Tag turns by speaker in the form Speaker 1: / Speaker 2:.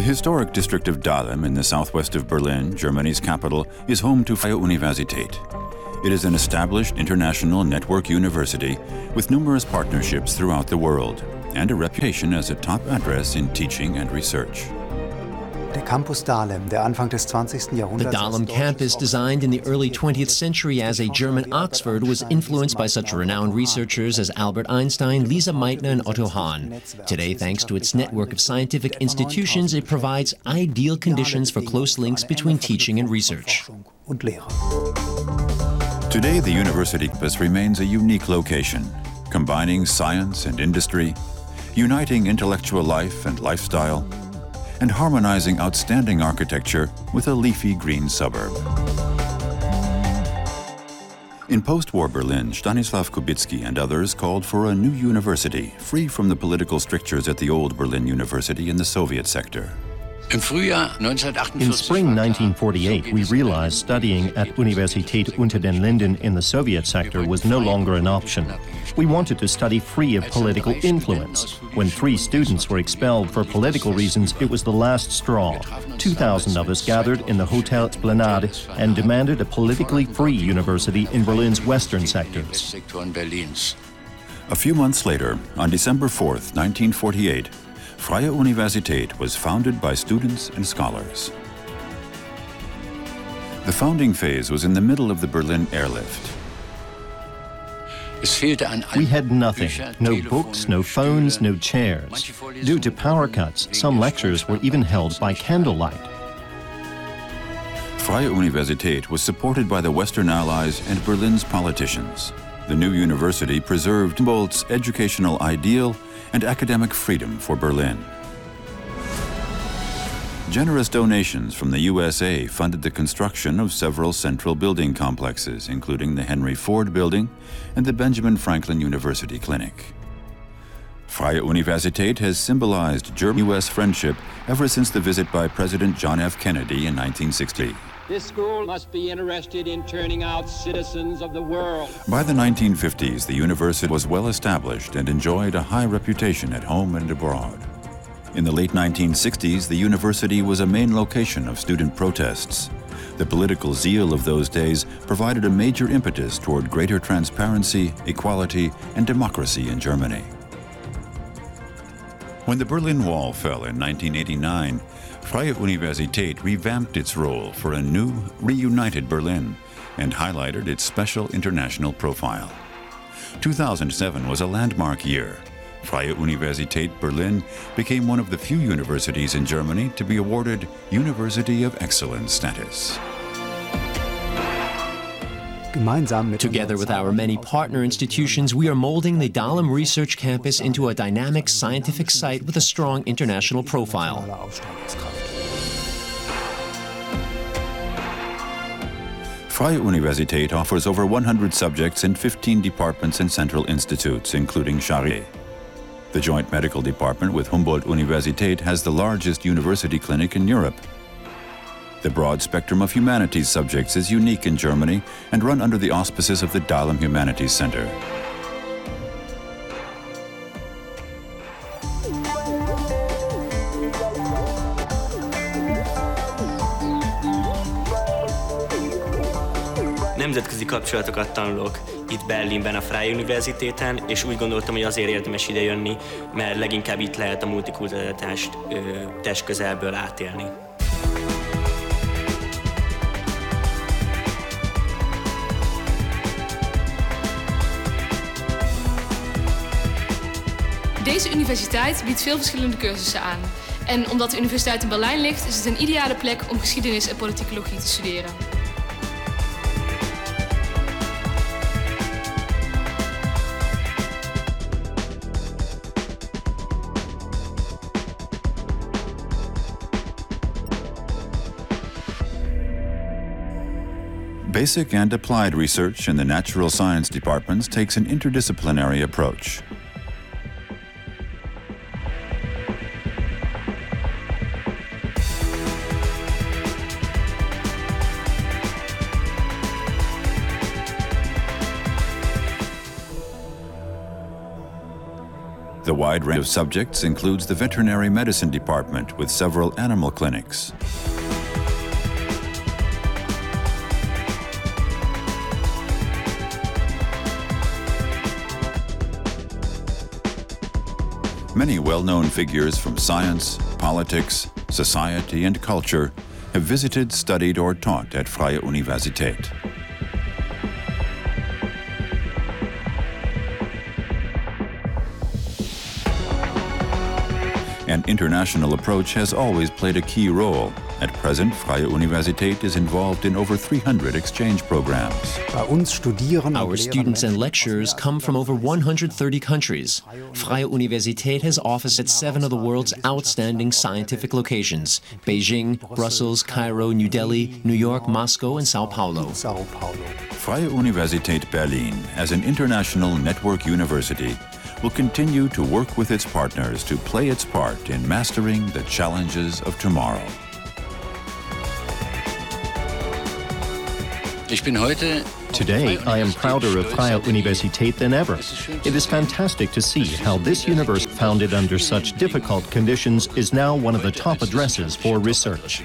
Speaker 1: The historic district of Dahlem in the southwest of Berlin, Germany's capital, is home to Freie Universität. It is an established international network university with numerous partnerships throughout the world and a reputation as a top address in teaching and research.
Speaker 2: Der Campus Dahlem, der Anfang des 20. Jahrhunderts.
Speaker 3: The Dahlem campus, designed in the early 20th century as a German Oxford, was influenced by such renowned researchers as Albert Einstein, Lise Meitner, and Otto Hahn. Today, thanks to its network of scientific institutions, it provides ideal conditions for close links between teaching and research.
Speaker 1: Today, the university campus remains a unique location, combining science and industry, uniting intellectual life and lifestyle, and harmonizing outstanding architecture with a leafy green suburb. In post-war Berlin, Stanislav Kubicki and others called for a new university, free from the political strictures at the old Berlin University in the Soviet sector.
Speaker 4: In spring 1948, we realized studying at Universität unter den Linden in the Soviet sector was no longer an option. We wanted to study free of political influence. When three students were expelled for political reasons, it was the last straw. 2,000 of us gathered in the Hotel Esplanade and demanded a politically free university in Berlin's western sectors.
Speaker 1: A few months later, on December 4th, 1948, Freie Universität was founded by students and scholars. The founding phase was in the middle of the Berlin airlift.
Speaker 4: We had nothing no books, no phones, no chairs. Due to power cuts, some lectures were even held by candlelight.
Speaker 1: Freie Universität was supported by the Western Allies and Berlin's politicians. The new university preserved Humboldt's educational ideal and academic freedom for Berlin. Generous donations from the USA funded the construction of several central building complexes, including the Henry Ford Building and the Benjamin Franklin University Clinic. Freie Universität has symbolized German-US friendship ever since the visit by President John F. Kennedy in 1960.
Speaker 5: This school must be interested in turning out citizens of the world.
Speaker 1: By the 1950s, the university was well established and enjoyed a high reputation at home and abroad. In the late 1960s, the university was a main location of student protests. The political zeal of those days provided a major impetus toward greater transparency, equality, and democracy in Germany. When the Berlin Wall fell in 1989, Freie Universität revamped its role for a new, reunited Berlin and highlighted its special international profile. 2007 was a landmark year. Freie Universität Berlin became one of the few universities in Germany to be awarded University of Excellence status.
Speaker 3: Together with our many partner institutions, we are molding the Dahlem Research Campus into a dynamic scientific site with a strong international profile.
Speaker 1: Freie Universität offers over 100 subjects in 15 departments and central institutes, including Charité. The joint medical department with Humboldt Universität has the largest university clinic in Europe. The broad spectrum of humanities subjects is unique in Germany and run under the auspices of the Dahlem Humanities Center.
Speaker 6: nemzetközi kapcsolatokat tanulok itt Berlinben, a Freie Universitéten, és úgy gondoltam, hogy azért érdemes ide jönni, mert leginkább itt lehet a multikulturalitást test közelből átélni.
Speaker 7: Deze universiteit biedt veel verschillende cursussen aan. En omdat de universiteit in Berlijn ligt, is het een ideale plek om geschiedenis en politicologie te studeren.
Speaker 1: Basic and applied research in the natural science departments takes an interdisciplinary approach. The wide range of subjects includes the veterinary medicine department with several animal clinics. Many well-known figures from science, politics, society and culture have visited, studied or taught at Freie Universität. An international approach has always played a key role. At present, Freie Universität is involved in over 300 exchange programs.
Speaker 3: Our students and lecturers come from over 130 countries. Freie Universität has office at seven of the world's outstanding scientific locations Beijing, Brussels, Cairo, New Delhi, New York, Moscow, and Sao Paulo.
Speaker 1: Freie Universität Berlin, as an international network university, will continue to work with its partners to play its part in mastering the challenges of tomorrow.
Speaker 4: Today, I am prouder of Freie Universität than ever. It is fantastic to see how this university, founded under such difficult conditions, is now one of the top addresses for research.